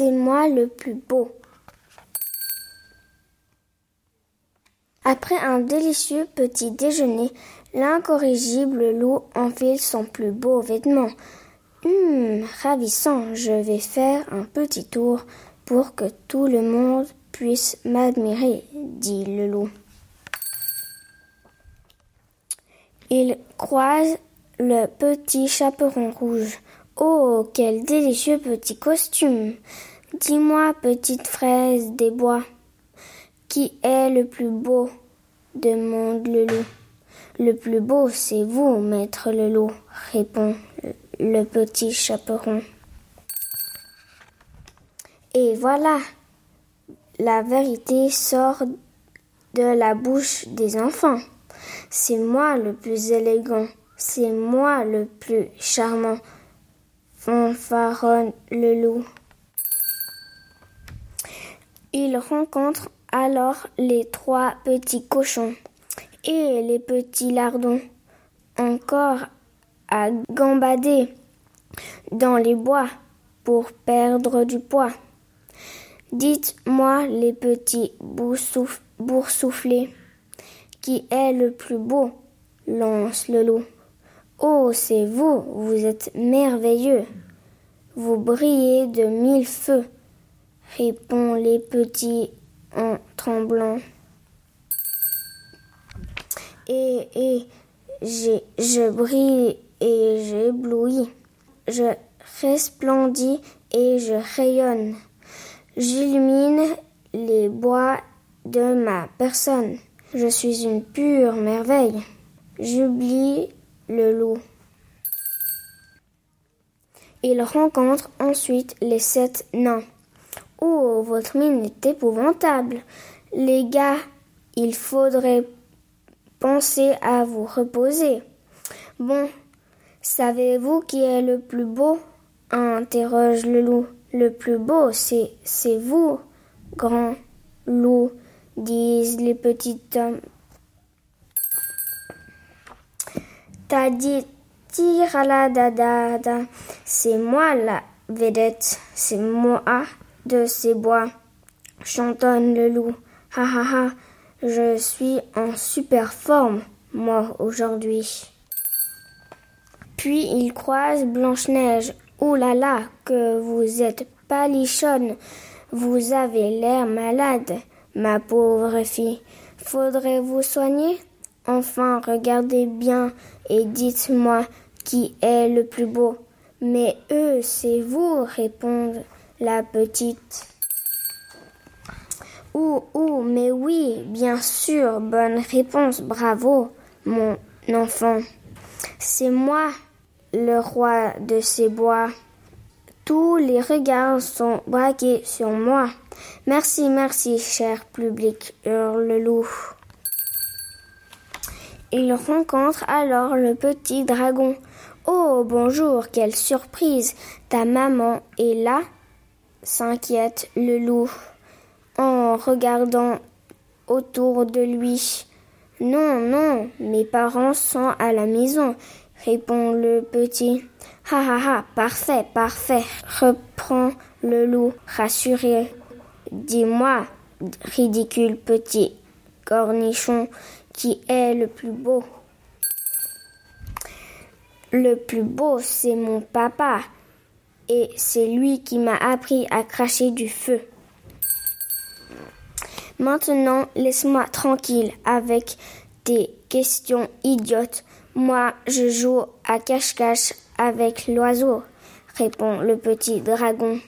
C'est moi le plus beau. Après un délicieux petit déjeuner, l'incorrigible loup enfile son plus beau vêtement. Hum, ravissant, je vais faire un petit tour pour que tout le monde puisse m'admirer, dit le loup. Il croise le petit chaperon rouge. Oh, quel délicieux petit costume. Dis-moi, petite fraise des bois, qui est le plus beau? demande le loup. Le plus beau, c'est vous, maître le loup, répond le petit chaperon. Et voilà, la vérité sort de la bouche des enfants. C'est moi le plus élégant, c'est moi le plus charmant, fanfaronne le loup. Il rencontre alors les trois petits cochons et les petits lardons, encore à gambader dans les bois pour perdre du poids. Dites-moi, les petits boursouflés, qui est le plus beau? lance le loup. Oh, c'est vous, vous êtes merveilleux. Vous brillez de mille feux, répond les petits en tremblant. Et, et je brille et j'éblouis. Je resplendis et je rayonne. J'illumine les bois de ma personne. Je suis une pure merveille. J'oublie le loup. Il rencontre ensuite les sept nains. Oh, votre mine est épouvantable. Les gars, il faudrait penser à vous reposer. Bon, savez-vous qui est le plus beau? interroge le loup. Le plus beau, c'est, c'est vous, grand loup, disent les petits hommes. T'as dit c'est moi la vedette, c'est moi de ces bois, chantonne le loup. Ha ha ha, je suis en super forme, moi, aujourd'hui. Puis il croise Blanche-Neige. Oh là là, que vous êtes palichonne. Vous avez l'air malade, ma pauvre fille. Faudrait vous soigner? Enfin, regardez bien et dites-moi qui est le plus beau. Mais eux, c'est vous, répond la petite. Ouh, ouh, mais oui, bien sûr, bonne réponse, bravo, mon enfant. C'est moi, le roi de ces bois. Tous les regards sont braqués sur moi. Merci, merci, cher public, hurle le loup. Il rencontre alors le petit dragon. Oh, bonjour, quelle surprise. Ta maman est là? s'inquiète le loup en regardant autour de lui. Non, non, mes parents sont à la maison, répond le petit. Ha ha ha, parfait, parfait, reprend le loup, rassuré. Dis-moi, ridicule petit cornichon, qui est le plus beau Le plus beau, c'est mon papa, et c'est lui qui m'a appris à cracher du feu. Maintenant, laisse-moi tranquille avec tes questions idiotes. Moi, je joue à cache-cache avec l'oiseau, répond le petit dragon.